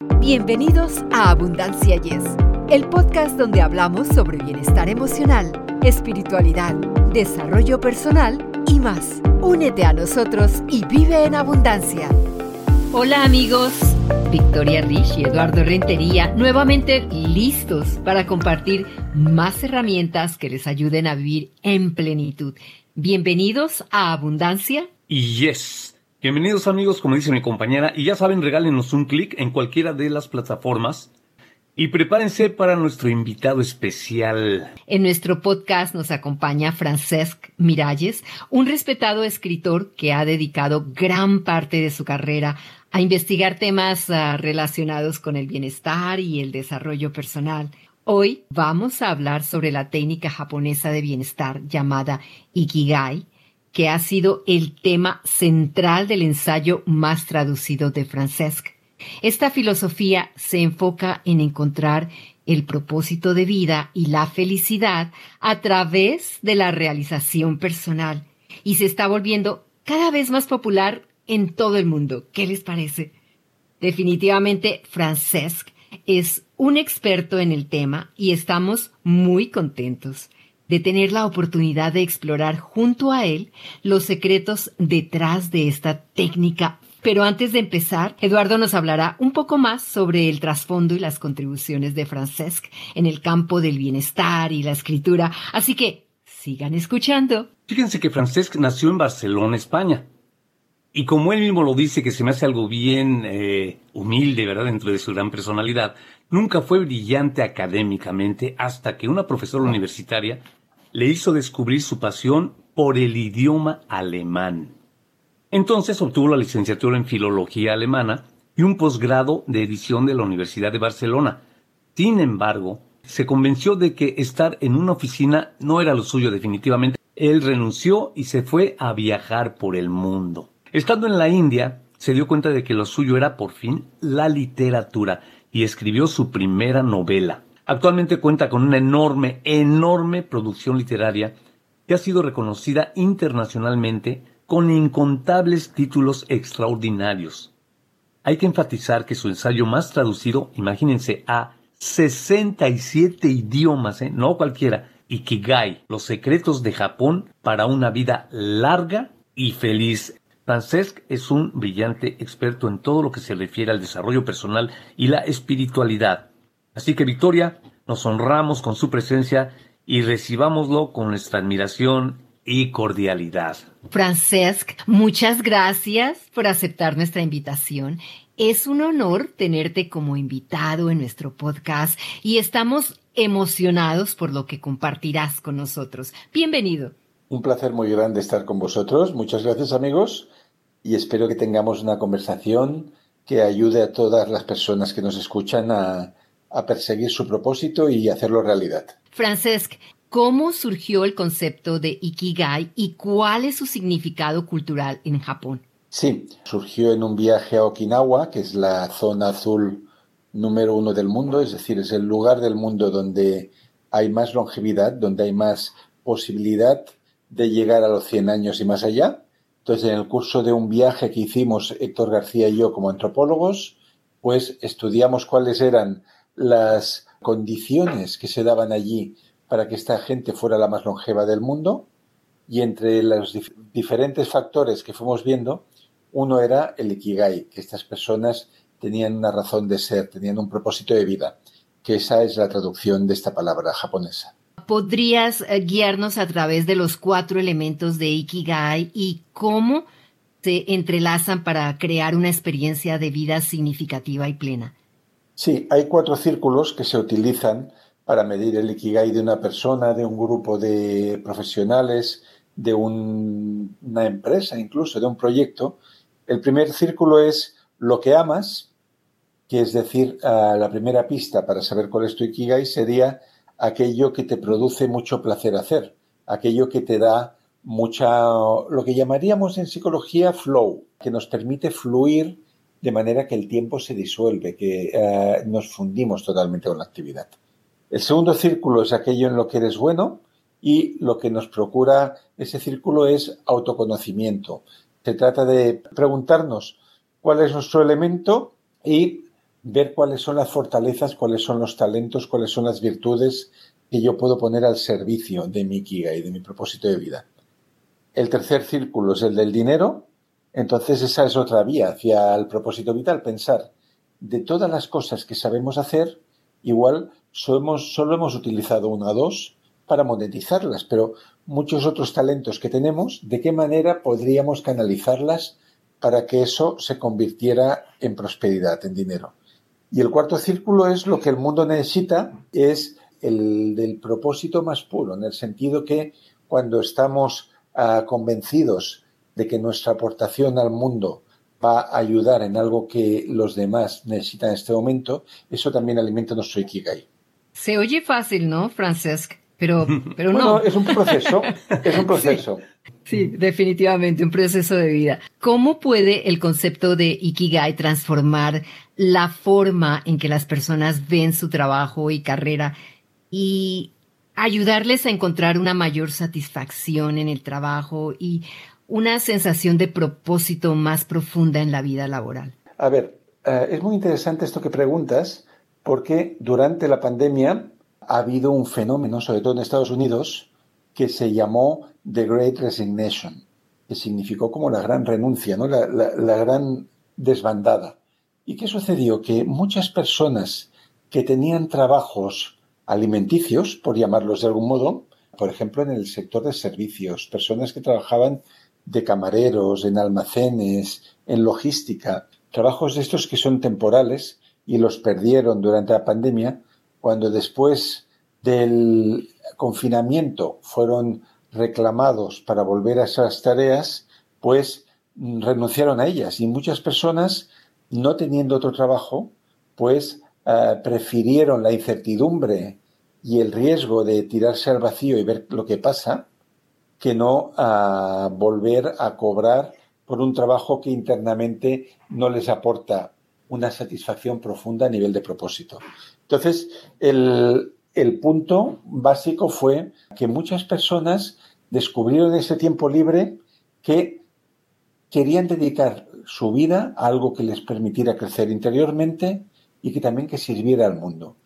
Bienvenidos a Abundancia Yes, el podcast donde hablamos sobre bienestar emocional, espiritualidad, desarrollo personal y más. Únete a nosotros y vive en abundancia. Hola amigos, Victoria Rich y Eduardo Rentería nuevamente listos para compartir más herramientas que les ayuden a vivir en plenitud. Bienvenidos a Abundancia. Y yes. Bienvenidos amigos, como dice mi compañera, y ya saben, regálenos un clic en cualquiera de las plataformas y prepárense para nuestro invitado especial. En nuestro podcast nos acompaña Francesc Miralles, un respetado escritor que ha dedicado gran parte de su carrera a investigar temas uh, relacionados con el bienestar y el desarrollo personal. Hoy vamos a hablar sobre la técnica japonesa de bienestar llamada Ikigai, que ha sido el tema central del ensayo más traducido de Francesc. Esta filosofía se enfoca en encontrar el propósito de vida y la felicidad a través de la realización personal y se está volviendo cada vez más popular en todo el mundo. ¿Qué les parece? Definitivamente, Francesc es un experto en el tema y estamos muy contentos de tener la oportunidad de explorar junto a él los secretos detrás de esta técnica. Pero antes de empezar, Eduardo nos hablará un poco más sobre el trasfondo y las contribuciones de Francesc en el campo del bienestar y la escritura. Así que sigan escuchando. Fíjense que Francesc nació en Barcelona, España. Y como él mismo lo dice, que se me hace algo bien eh, humilde, ¿verdad?, dentro de su gran personalidad, nunca fue brillante académicamente hasta que una profesora universitaria le hizo descubrir su pasión por el idioma alemán. Entonces obtuvo la licenciatura en Filología Alemana y un posgrado de edición de la Universidad de Barcelona. Sin embargo, se convenció de que estar en una oficina no era lo suyo definitivamente. Él renunció y se fue a viajar por el mundo. Estando en la India, se dio cuenta de que lo suyo era por fin la literatura y escribió su primera novela. Actualmente cuenta con una enorme, enorme producción literaria que ha sido reconocida internacionalmente con incontables títulos extraordinarios. Hay que enfatizar que su ensayo más traducido, imagínense, a 67 idiomas, ¿eh? no cualquiera, Ikigai, los secretos de Japón para una vida larga y feliz. Francesc es un brillante experto en todo lo que se refiere al desarrollo personal y la espiritualidad. Así que Victoria, nos honramos con su presencia y recibámoslo con nuestra admiración y cordialidad. Francesc, muchas gracias por aceptar nuestra invitación. Es un honor tenerte como invitado en nuestro podcast y estamos emocionados por lo que compartirás con nosotros. Bienvenido. Un placer muy grande estar con vosotros. Muchas gracias amigos y espero que tengamos una conversación que ayude a todas las personas que nos escuchan a, a perseguir su propósito y hacerlo realidad. Francesc, ¿cómo surgió el concepto de Ikigai y cuál es su significado cultural en Japón? Sí, surgió en un viaje a Okinawa, que es la zona azul número uno del mundo, es decir, es el lugar del mundo donde hay más longevidad, donde hay más posibilidad de llegar a los 100 años y más allá. Entonces, en el curso de un viaje que hicimos Héctor García y yo como antropólogos, pues estudiamos cuáles eran las condiciones que se daban allí para que esta gente fuera la más longeva del mundo y entre los diferentes factores que fuimos viendo, uno era el ikigai, que estas personas tenían una razón de ser, tenían un propósito de vida, que esa es la traducción de esta palabra japonesa. ¿Podrías eh, guiarnos a través de los cuatro elementos de ikigai y cómo se entrelazan para crear una experiencia de vida significativa y plena? Sí, hay cuatro círculos que se utilizan para medir el ikigai de una persona, de un grupo de profesionales, de una empresa, incluso de un proyecto. El primer círculo es lo que amas, que es decir, la primera pista para saber cuál es tu ikigai sería aquello que te produce mucho placer hacer, aquello que te da mucha, lo que llamaríamos en psicología flow, que nos permite fluir de manera que el tiempo se disuelve, que eh, nos fundimos totalmente con la actividad. El segundo círculo es aquello en lo que eres bueno y lo que nos procura ese círculo es autoconocimiento. Se trata de preguntarnos cuál es nuestro elemento y ver cuáles son las fortalezas, cuáles son los talentos, cuáles son las virtudes que yo puedo poner al servicio de mi Ikigai, de mi propósito de vida. El tercer círculo es el del dinero, entonces esa es otra vía hacia el propósito vital, pensar de todas las cosas que sabemos hacer, igual solo hemos, utilizado una o dos para monetizarlas, pero muchos otros talentos que tenemos, ¿de qué manera podríamos canalizarlas para que eso se convirtiera en prosperidad, en dinero? Y el cuarto círculo es lo que el mundo necesita, es el del propósito más puro, en el sentido que cuando estamos ah, convencidos de que nuestra aportación al mundo va a ayudar en algo que los demás necesitan en este momento, eso también alimenta nuestro Ikigai. Se oye fácil, ¿no, Francesc? Pero, pero no. Es un proceso, es un proceso. Sí, definitivamente, un proceso de vida. ¿Cómo puede el concepto de Ikigai transformar la forma en que las personas ven su trabajo y carrera y ayudarles a encontrar una mayor satisfacción en el trabajo y una sensación de propósito más profunda en la vida laboral? A ver, eh, es muy interesante esto que preguntas porque durante la pandemia ha habido un fenómeno, sobre todo en Estados Unidos, que se llamó The Great Resignation, que significó como la gran renuncia, ¿no? la, la gran desbandada. ¿Y qué sucedió? Que muchas personas que tenían trabajos alimenticios, por llamarlos de algún modo, por ejemplo, en el sector de servicios, personas que trabajaban de camareros, en almacenes, en logística, trabajos de estos que son temporales y los perdieron durante la pandemia, cuando después del confinamiento fueron reclamados para volver a esas tareas, pues renunciaron a ellas. Y muchas personas, no teniendo otro trabajo, pues eh, prefirieron la incertidumbre y el riesgo de tirarse al vacío y ver lo que pasa, que no a volver a cobrar por un trabajo que internamente no les aporta una satisfacción profunda a nivel de propósito. Entonces, el, el punto básico fue que muchas personas descubrieron ese tiempo libre que querían dedicar su vida a algo que les permitiera crecer interiormente y que también que sirviera al mundo.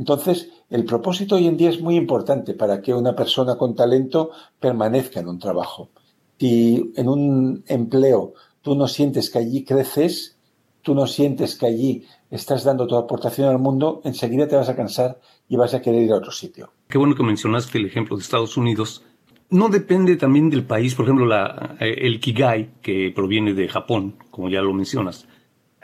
Entonces, el propósito hoy en día es muy importante para que una persona con talento permanezca en un trabajo. Si en un empleo tú no sientes que allí creces, tú no sientes que allí estás dando tu aportación al mundo, enseguida te vas a cansar y vas a querer ir a otro sitio. Qué bueno que mencionaste el ejemplo de Estados Unidos. No depende también del país, por ejemplo, eh, el Kigai, que proviene de Japón, como ya lo mencionas.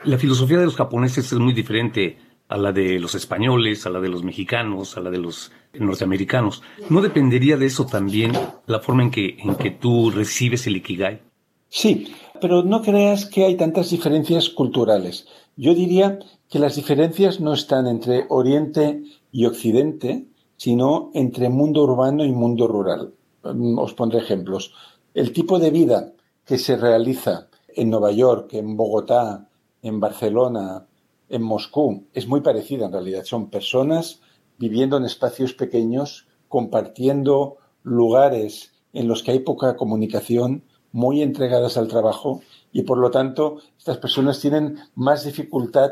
La filosofía de los japoneses es muy diferente a la de los españoles, a la de los mexicanos, a la de los norteamericanos. ¿No dependería de eso también la forma en que, en que tú recibes el Ikigai? Sí, pero no creas que hay tantas diferencias culturales. Yo diría que las diferencias no están entre Oriente y Occidente, sino entre mundo urbano y mundo rural. Mm, os pondré ejemplos. El tipo de vida que se realiza en Nueva York, en Bogotá, en Barcelona, en Moscú es muy parecida en realidad. Son personas viviendo en espacios pequeños, compartiendo lugares en los que hay poca comunicación, muy entregadas al trabajo y por lo tanto estas personas tienen más dificultad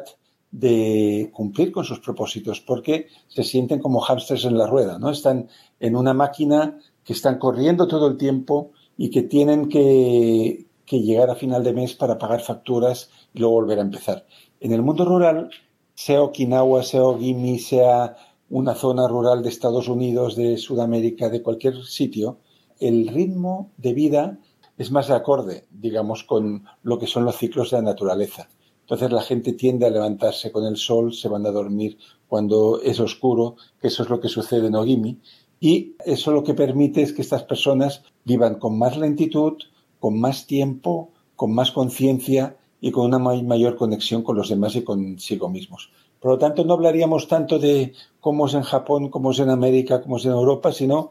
de cumplir con sus propósitos porque se sienten como hámsters en la rueda, ¿no? Están en una máquina que están corriendo todo el tiempo y que tienen que, que llegar a final de mes para pagar facturas y luego volver a empezar. En el mundo rural, sea Okinawa, sea Ogimi, sea una zona rural de Estados Unidos, de Sudamérica, de cualquier sitio, el ritmo de vida es más acorde, digamos, con lo que son los ciclos de la naturaleza. Entonces la gente tiende a levantarse con el sol, se van a dormir cuando es oscuro, que eso es lo que sucede en Ogimi, y eso lo que permite es que estas personas vivan con más lentitud, con más tiempo, con más conciencia y con una mayor conexión con los demás y consigo mismos. Por lo tanto, no hablaríamos tanto de cómo es en Japón, cómo es en América, cómo es en Europa, sino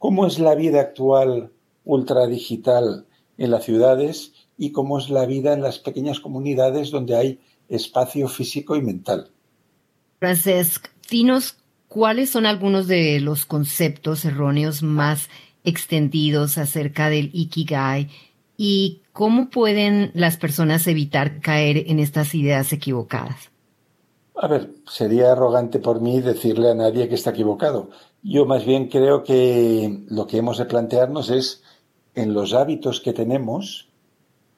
cómo es la vida actual ultradigital en las ciudades y cómo es la vida en las pequeñas comunidades donde hay espacio físico y mental. Francesc, dinos cuáles son algunos de los conceptos erróneos más extendidos acerca del Ikigai y cómo pueden las personas evitar caer en estas ideas equivocadas. A ver, sería arrogante por mí decirle a nadie que está equivocado. Yo más bien creo que lo que hemos de plantearnos es en los hábitos que tenemos,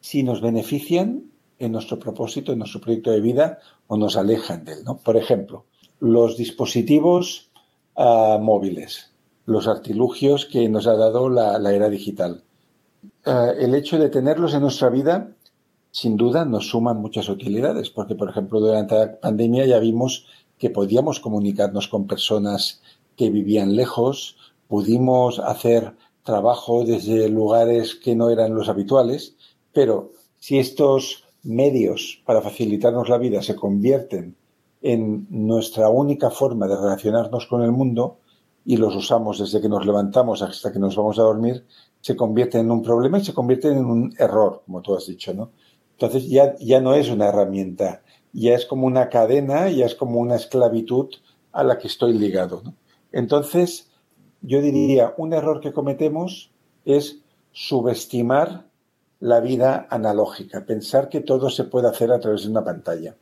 si nos benefician en nuestro propósito, en nuestro proyecto de vida o nos alejan de él. ¿no? Por ejemplo, los dispositivos ah, móviles, los artilugios que nos ha dado la, era digital. Ah, el hecho de tenerlos en nuestra vida, sin duda, nos suman muchas utilidades, porque, por ejemplo, durante la pandemia ya vimos que podíamos comunicarnos con personas que vivían lejos, pudimos hacer trabajo desde lugares que no eran los habituales, pero si estos medios para facilitarnos la vida se convierten en nuestra única forma de relacionarnos con el mundo y los usamos desde que nos levantamos hasta que nos vamos a dormir, se convierten en un problema y se convierten en un error, como tú has dicho, ¿no? Entonces ya, ya no es una herramienta, ya es como una cadena, ya es como una esclavitud a la que estoy ligado. Entonces, yo diría, un error que cometemos es subestimar la vida analógica, pensar que todo se puede hacer a través de una pantalla.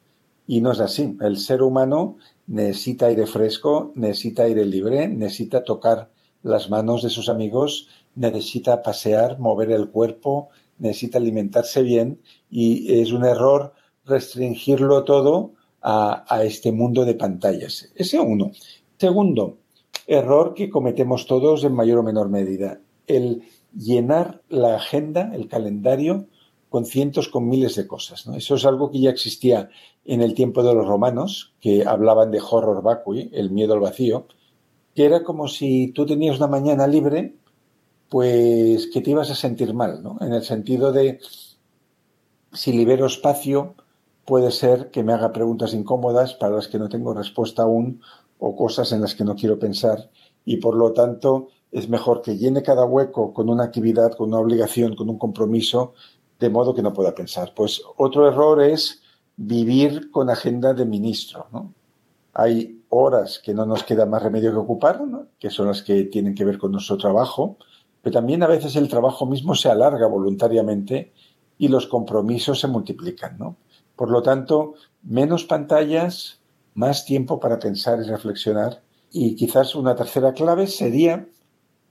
Y no es así. El ser humano necesita aire fresco, necesita aire libre, necesita tocar las manos de sus amigos, necesita pasear, mover el cuerpo, necesita alimentarse bien y es un error restringirlo todo a, a este mundo de pantallas. Ese uno. Segundo, error que cometemos todos en mayor o menor medida, el llenar la agenda, el calendario, con cientos, con miles de cosas. Eso es algo que ya existía en el tiempo de los romanos, que hablaban de horror vacui, el miedo al vacío, que era como si tú tenías una mañana libre, pues que te ibas a sentir mal, ¿no? En el sentido de, si libero espacio, puede ser que me haga preguntas incómodas para las que no tengo respuesta aún o cosas en las que no quiero pensar y por lo tanto es mejor que llene cada hueco con una actividad, con una obligación, con un compromiso, de modo que no pueda pensar. Pues otro error es vivir con agenda de ministro. ¿no? Hay horas que no nos queda más remedio que ocupar, que son las que tienen que ver con nuestro trabajo, pero también a veces el trabajo mismo se alarga voluntariamente y los compromisos se multiplican. ¿no? Por lo tanto, menos pantallas, más tiempo para pensar y reflexionar. Y quizás una tercera clave sería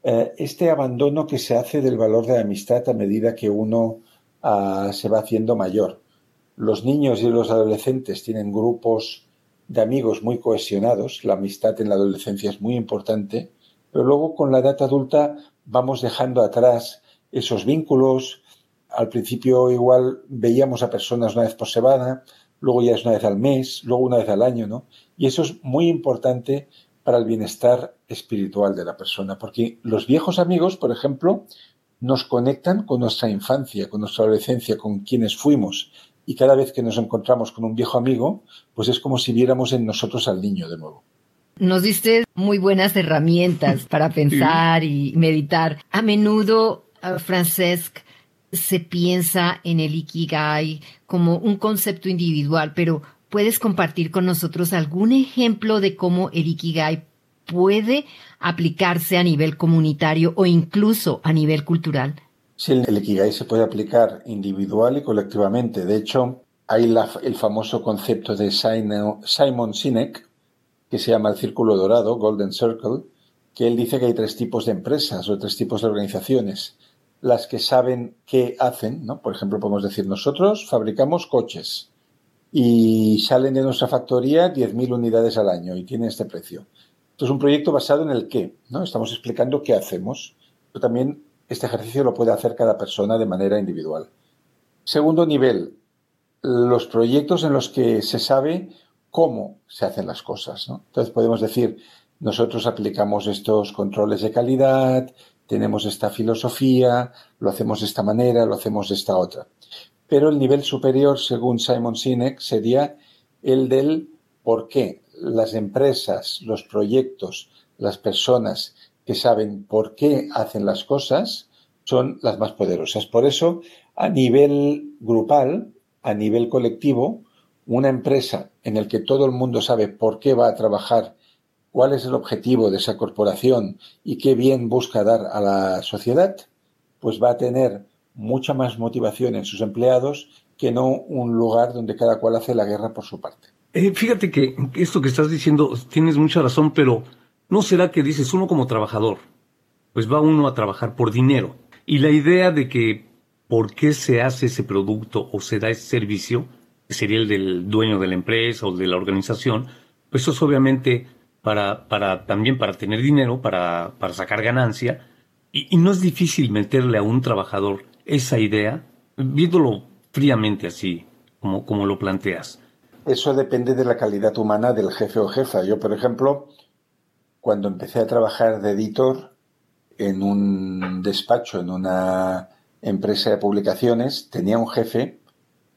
eh, este abandono que se hace del valor de la amistad a medida que uno ah, se va haciendo mayor. Los niños y los adolescentes tienen grupos de amigos muy cohesionados, la amistad en la adolescencia es muy importante, pero luego con la edad adulta vamos dejando atrás esos vínculos. Al principio igual veíamos a personas una vez por semana, luego ya es una vez al mes, luego una vez al año, ¿no? Y eso es muy importante para el bienestar espiritual de la persona, porque los viejos amigos, por ejemplo, nos conectan con nuestra infancia, con nuestra adolescencia, con quienes fuimos. Y cada vez que nos encontramos con un viejo amigo, pues es como si viéramos en nosotros al niño de nuevo. Nos diste muy buenas herramientas para pensar y meditar. A menudo, uh, Francesc, se piensa en el Ikigai como un concepto individual, pero ¿puedes compartir con nosotros algún ejemplo de cómo el Ikigai puede aplicarse a nivel comunitario o incluso a nivel cultural? Sí, el Ikigai se puede aplicar individual y colectivamente. De hecho, hay el famoso concepto de Simon Sinek, que se llama el círculo dorado, Golden Circle, que él dice que hay tres tipos de empresas o tres tipos de organizaciones las que saben qué hacen, ¿no? Por ejemplo, podemos decir, nosotros fabricamos coches y salen de nuestra factoría 10.000 unidades al año y tienen este precio. Esto es un proyecto basado en el qué, ¿no? Estamos explicando qué hacemos, pero también este ejercicio lo puede hacer cada persona de manera individual. Segundo nivel, los proyectos en los que se sabe cómo se hacen las cosas, ¿no? Entonces podemos decir, nosotros aplicamos estos controles de calidad, tenemos esta filosofía, lo hacemos de esta manera, lo hacemos de esta otra. Pero el nivel superior, según Simon Sinek, sería el del por qué las empresas, los proyectos, las personas que saben por qué hacen las cosas son las más poderosas. Por eso, a nivel grupal, a nivel colectivo, una empresa en la que todo el mundo sabe por qué va a trabajar cuál es el objetivo de esa corporación y qué bien busca dar a la sociedad, pues va a tener mucha más motivación en sus empleados que no un lugar donde cada cual hace la guerra por su parte. Eh, fíjate que esto que estás diciendo tienes mucha razón, pero ¿no será que dices uno como trabajador? Pues va uno a trabajar por dinero. Y la idea de que por qué se hace ese producto o se da ese servicio, que sería el del dueño de la empresa o de la organización, pues eso es obviamente para, también para tener dinero, para, para sacar ganancia. Y, y no es difícil meterle a un trabajador esa idea, viéndolo fríamente así, como, como lo planteas. Eso depende de la calidad humana del jefe o jefa. Yo, por ejemplo, cuando empecé a trabajar de editor en un despacho, en una empresa de publicaciones, tenía un jefe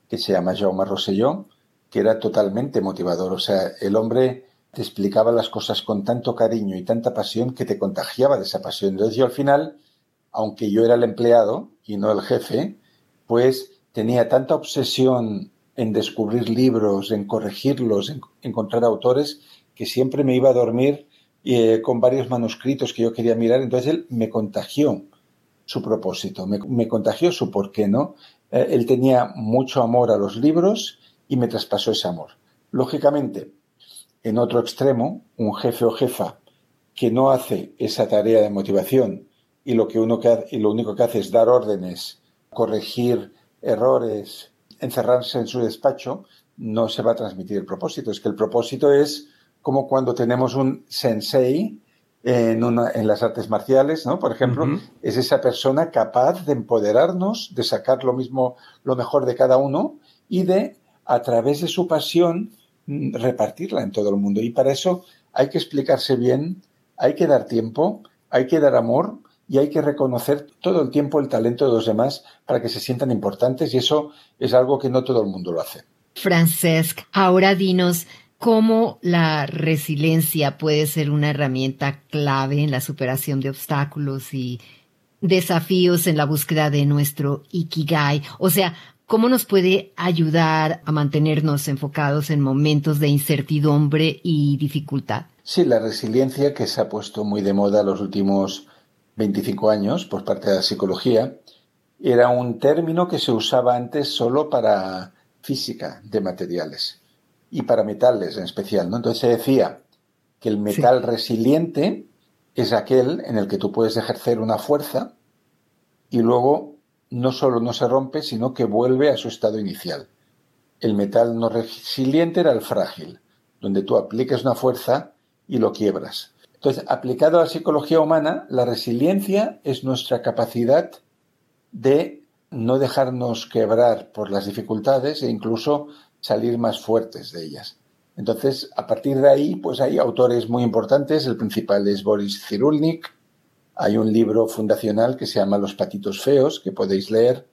que se llama Jaume Rosselló, que era totalmente motivador. O sea, el hombre te explicaba las cosas con tanto cariño y tanta pasión que te contagiaba de esa pasión. Entonces yo al final, aunque yo era el empleado y no el jefe, pues tenía tanta obsesión en descubrir libros, en corregirlos, en encontrar autores, que siempre me iba a dormir eh, con varios manuscritos que yo quería mirar. Entonces él me contagió su propósito, me, contagió su por qué, ¿no? Eh, él tenía mucho amor a los libros y me traspasó ese amor. Lógicamente, en otro extremo, un jefe o jefa que no hace esa tarea de motivación y lo, que uno y lo único que hace es dar órdenes, corregir errores, encerrarse en su despacho, no se va a transmitir el propósito. Es que el propósito es como cuando tenemos un sensei en, una, en las artes marciales, ¿no? Por ejemplo, es esa persona capaz de empoderarnos, de sacar lo mismo, lo mejor de cada uno y de, a través de su pasión, mm, repartirla en todo el mundo. Y para eso hay que explicarse bien, hay que dar tiempo, hay que dar amor y hay que reconocer todo el tiempo el talento de los demás para que se sientan importantes y eso es algo que no todo el mundo lo hace. Francesc, ahora dinos cómo la resiliencia puede ser una herramienta clave en la superación de obstáculos y desafíos en la búsqueda de nuestro ikigai. O sea, ¿cómo nos puede ayudar a mantenernos enfocados en momentos de incertidumbre y dificultad? Sí, la resiliencia que se ha puesto muy de moda los últimos 25 años por parte de la psicología, era un término que se usaba antes solo para física de materiales y para metales en especial. ¿no? Entonces se decía que el metal resiliente es aquel en el que tú puedes ejercer una fuerza y luego no solo no se rompe, sino que vuelve a su estado inicial. El metal no resiliente era el frágil, donde tú aplicas una fuerza y lo quiebras. Entonces, aplicado a la psicología humana, la resiliencia es nuestra capacidad de no dejarnos quebrar por las dificultades e incluso salir más fuertes de ellas. Entonces, a partir de ahí, pues hay autores muy importantes. El principal es Boris Cyrulnik. Hay un libro fundacional que se llama Los patitos feos, que podéis leer.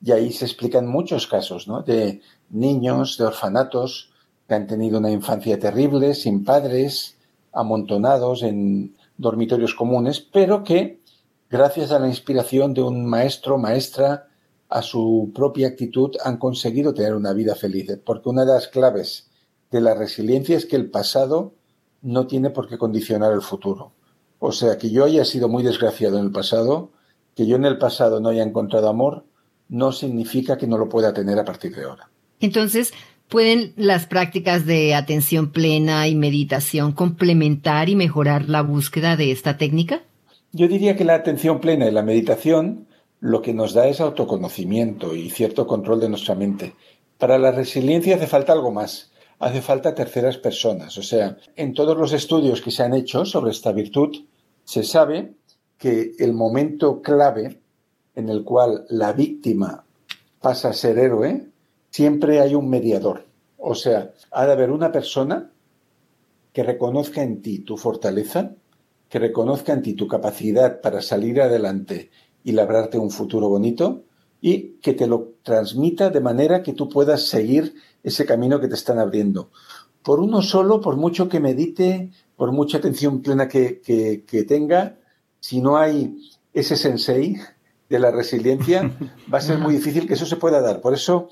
Y ahí se explican muchos casos, ¿no? De niños, de orfanatos, que han tenido una infancia terrible, sin padres, amontonados en dormitorios comunes, pero que, gracias a la inspiración de un maestro, maestra, a su propia actitud, han conseguido tener una vida feliz. Porque una de las claves de la resiliencia es que el pasado no tiene por qué condicionar el futuro. O sea, que yo haya sido muy desgraciado en el pasado, que yo en el pasado no haya encontrado amor, no significa que no lo pueda tener a partir de ahora. Entonces, ¿Pueden las prácticas de atención plena y meditación complementar y mejorar la búsqueda de esta técnica? Yo diría que la atención plena y la meditación lo que nos da es autoconocimiento y cierto control de nuestra mente. Para la resiliencia hace falta algo más. Hace falta terceras personas. O sea, en todos los estudios que se han hecho sobre esta virtud, se sabe que el momento clave en el cual la víctima pasa a ser héroe siempre hay un mediador. O sea, ha de haber una persona que reconozca en ti tu fortaleza, que reconozca en ti tu capacidad para salir adelante y labrarte un futuro bonito y que te lo transmita de manera que tú puedas seguir ese camino que te están abriendo. Por uno solo, por mucho que medite, por mucha atención plena que, que tenga, si no hay ese sensei de la resiliencia, va a ser muy difícil que eso se pueda dar. Por eso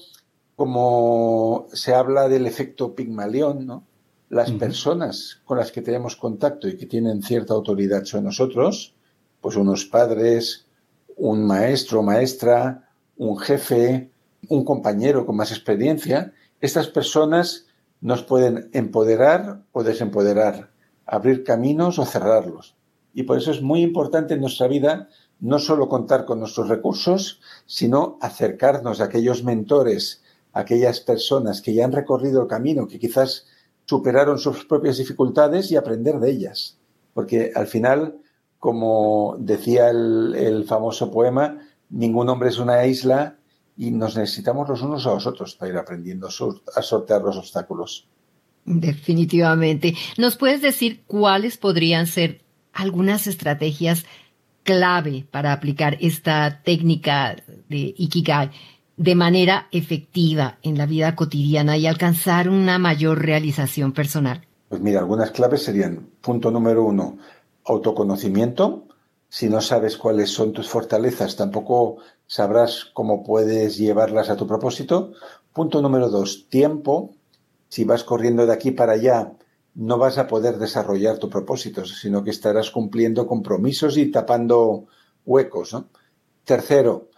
como se habla del efecto Pigmalión, ¿no? Las personas con las que tenemos contacto y que tienen cierta autoridad sobre nosotros, pues unos padres, un maestro, maestra, un jefe, un compañero con más experiencia, estas personas nos pueden empoderar o desempoderar, abrir caminos o cerrarlos. Y por eso es muy importante en nuestra vida no solo contar con nuestros recursos, sino acercarnos a aquellos mentores, a aquellas personas que ya han recorrido el camino, que quizás superaron sus propias dificultades y aprender de ellas. Porque al final, como decía el, famoso poema, ningún hombre es una isla y nos necesitamos los unos a los otros para ir aprendiendo a sortear los obstáculos. Definitivamente. ¿Nos puedes decir cuáles podrían ser algunas estrategias clave para aplicar esta técnica de Ikigai de manera efectiva en la vida cotidiana y alcanzar una mayor realización personal? Pues mira, algunas claves serían, punto número uno, autoconocimiento. Si no sabes cuáles son tus fortalezas, tampoco sabrás cómo puedes llevarlas a tu propósito. Punto número dos, tiempo. Si vas corriendo de aquí para allá no vas a poder desarrollar tu propósito, sino que estarás cumpliendo compromisos y tapando huecos. Tercero,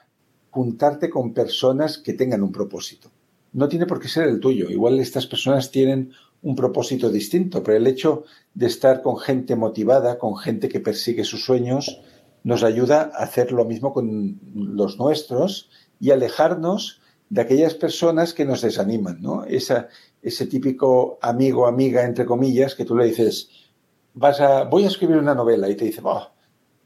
juntarte con personas que tengan un propósito. No tiene por qué ser el tuyo. Igual estas personas tienen un propósito distinto, pero el hecho de estar con gente motivada, con gente que persigue sus sueños, nos ayuda a hacer lo mismo con los nuestros y alejarnos de aquellas personas que nos desaniman, ¿no? Esa, ese típico amigo, amiga, entre comillas, que tú le dices, vas a, voy a escribir una novela y te dice,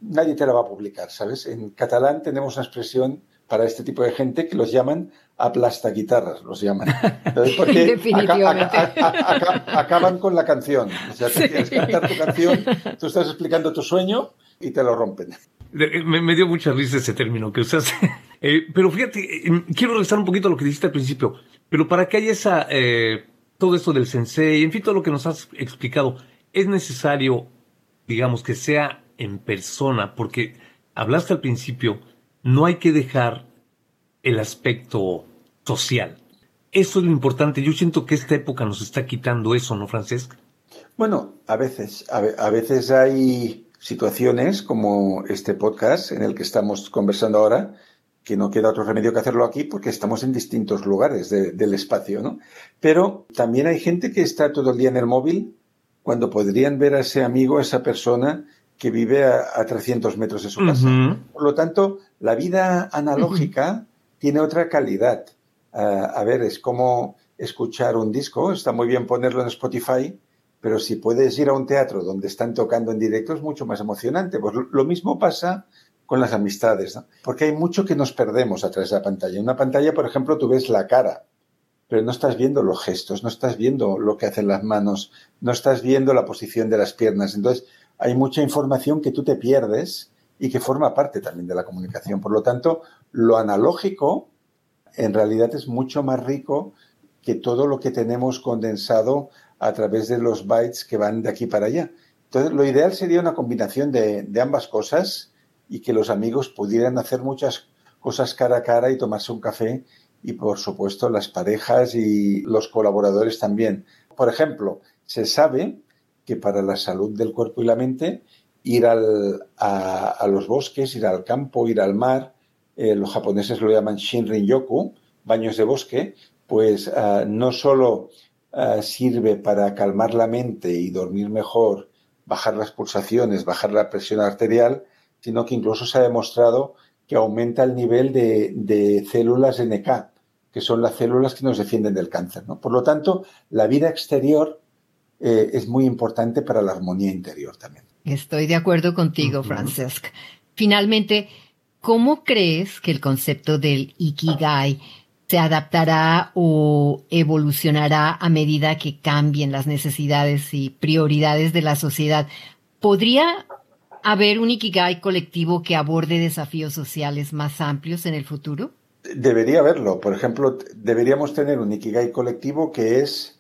nadie te la va a publicar, ¿sabes? En catalán tenemos una expresión para este tipo de gente que los llaman aplasta guitarras, los llaman. porque acaban con la canción. O sea, tú quieres cantar tu canción, tú estás explicando tu sueño y te lo rompen. Me, dio mucha risa ese término que usas. Eh, pero fíjate, eh, quiero regresar un poquito a lo que dijiste al principio. Pero para que haya esa, eh, todo esto del sensei, en fin, todo lo que nos has explicado, es necesario, digamos, que sea en persona, porque hablaste al principio, no hay que dejar el aspecto social. Eso es lo importante. Yo siento que esta época nos está quitando eso, ¿no, Francesca? Bueno, a veces, a, veces hay situaciones como este podcast en el que estamos conversando ahora, que no queda otro remedio que hacerlo aquí porque estamos en distintos lugares del espacio, ¿no? Pero también hay gente que está todo el día en el móvil cuando podrían ver a ese amigo, a esa persona que vive a, 300 metros de su casa. Por lo tanto, la vida analógica tiene otra calidad. Ah, a ver, es como escuchar un disco, está muy bien ponerlo en Spotify, pero si puedes ir a un teatro donde están tocando en directo es mucho más emocionante. Pues lo mismo pasa con las amistades, ¿no? porque hay mucho que nos perdemos a través de la pantalla. En una pantalla, por ejemplo, tú ves la cara, pero no estás viendo los gestos, no estás viendo lo que hacen las manos, no estás viendo la posición de las piernas. Entonces, hay mucha información que tú te pierdes y que forma parte también de la comunicación. Por lo tanto, lo analógico en realidad es mucho más rico que todo lo que tenemos condensado a través de los bytes que van de aquí para allá. Entonces, lo ideal sería una combinación de, de ambas cosas y que los amigos pudieran hacer muchas cosas cara a cara y tomarse un café y por supuesto las parejas y los colaboradores también. Por ejemplo, se sabe que para la salud del cuerpo y la mente ir al, a, los bosques, ir al campo, ir al mar, eh, los japoneses lo llaman Shinrin-yoku, baños de bosque, pues ah, no solo ah, sirve para calmar la mente y dormir mejor, bajar las pulsaciones, bajar la presión arterial, sino que incluso se ha demostrado que aumenta el nivel de, células NK, que son las células que nos defienden del cáncer. Por lo tanto, la vida exterior eh, es muy importante para la armonía interior también. Estoy de acuerdo contigo, Francesc. Finalmente, ¿cómo crees que el concepto del Ikigai se adaptará o evolucionará a medida que cambien las necesidades y prioridades de la sociedad? ¿Podría haber un Ikigai colectivo que aborde desafíos sociales más amplios en el futuro? Debería haberlo. Por ejemplo, deberíamos tener un Ikigai colectivo que es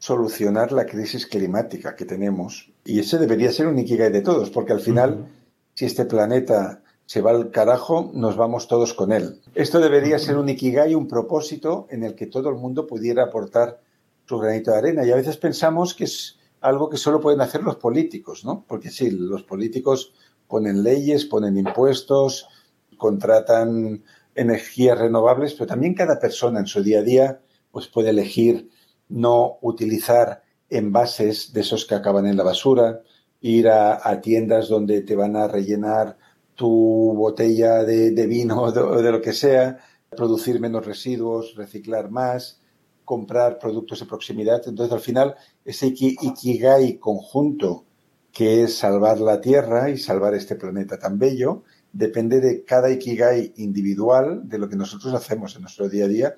solucionar la crisis climática que tenemos. Y ese debería ser un Ikigai de todos, porque al final, si este planeta se va al carajo, nos vamos todos con él. Esto debería ser un Ikigai, un propósito en el que todo el mundo pudiera aportar su granito de arena. Y a veces pensamos que es algo que solo pueden hacer los políticos, ¿no? Porque sí, los políticos ponen leyes, ponen impuestos, contratan energías renovables, pero también cada persona en su día a día pues puede elegir no utilizar envases de esos que acaban en la basura, ir a, tiendas donde te van a rellenar tu botella de, vino o de, lo que sea, producir menos residuos, reciclar más, comprar productos de proximidad. Entonces, al final, ese ikigai conjunto que es salvar la Tierra y salvar este planeta tan bello, depende de cada ikigai individual, de lo que nosotros hacemos en nuestro día a día.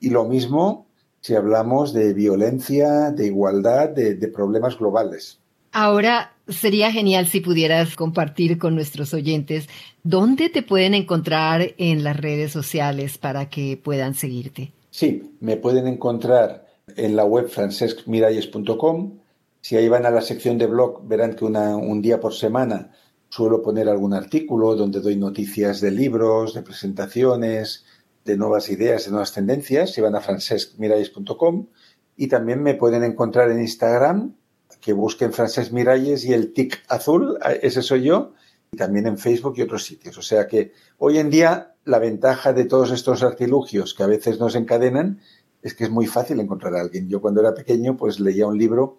Y lo mismo si hablamos de violencia, de igualdad, de, problemas globales. Ahora, sería genial si pudieras compartir con nuestros oyentes dónde te pueden encontrar en las redes sociales para que puedan seguirte. Sí, me pueden encontrar en la web francescmiralles.com. Si ahí van a la sección de blog, verán que un día por semana suelo poner algún artículo donde doy noticias de libros, de presentaciones, de nuevas ideas, de nuevas tendencias. Si van a francescmiralles.com y también me pueden encontrar en Instagram, que busquen Francesc Miralles y el tic azul, ese soy yo, y también en Facebook y otros sitios. O sea que hoy en día la ventaja de todos estos artilugios que a veces nos encadenan es que es muy fácil encontrar a alguien. Yo cuando era pequeño pues leía un libro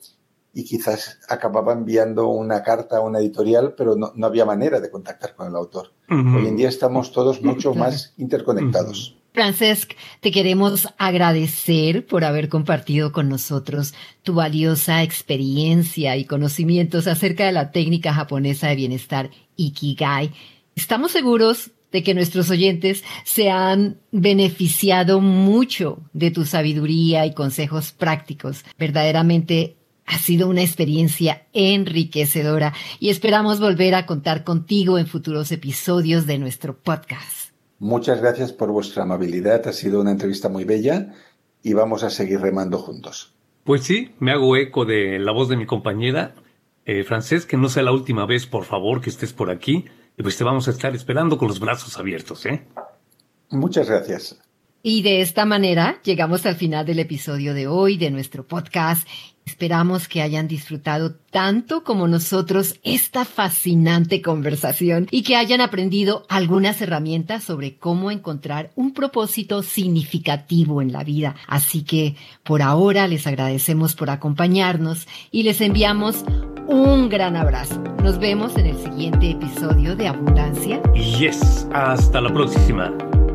y quizás acababa enviando una carta a una editorial, pero no, había manera de contactar con el autor. Hoy en día estamos todos mucho más interconectados. Francesc, te queremos agradecer por haber compartido con nosotros tu valiosa experiencia y conocimientos acerca de la técnica japonesa de bienestar Ikigai. Estamos seguros de que nuestros oyentes se han beneficiado mucho de tu sabiduría y consejos prácticos. Verdaderamente ha sido una experiencia enriquecedora y esperamos volver a contar contigo en futuros episodios de nuestro podcast. Muchas gracias por vuestra amabilidad. Ha sido una entrevista muy bella y vamos a seguir remando juntos. Pues sí, me hago eco de la voz de mi compañera. Eh, Francés, que no sea la última vez, por favor, que estés por aquí. Y pues te vamos a estar esperando con los brazos abiertos, ¿eh? Muchas gracias. Y de esta manera llegamos al final del episodio de hoy de nuestro podcast Esperamos que hayan disfrutado tanto como nosotros esta fascinante conversación y que hayan aprendido algunas herramientas sobre cómo encontrar un propósito significativo en la vida. Así que por ahora les agradecemos por acompañarnos y les enviamos un gran abrazo. Nos vemos en el siguiente episodio de Abundancia. Yes, hasta la próxima.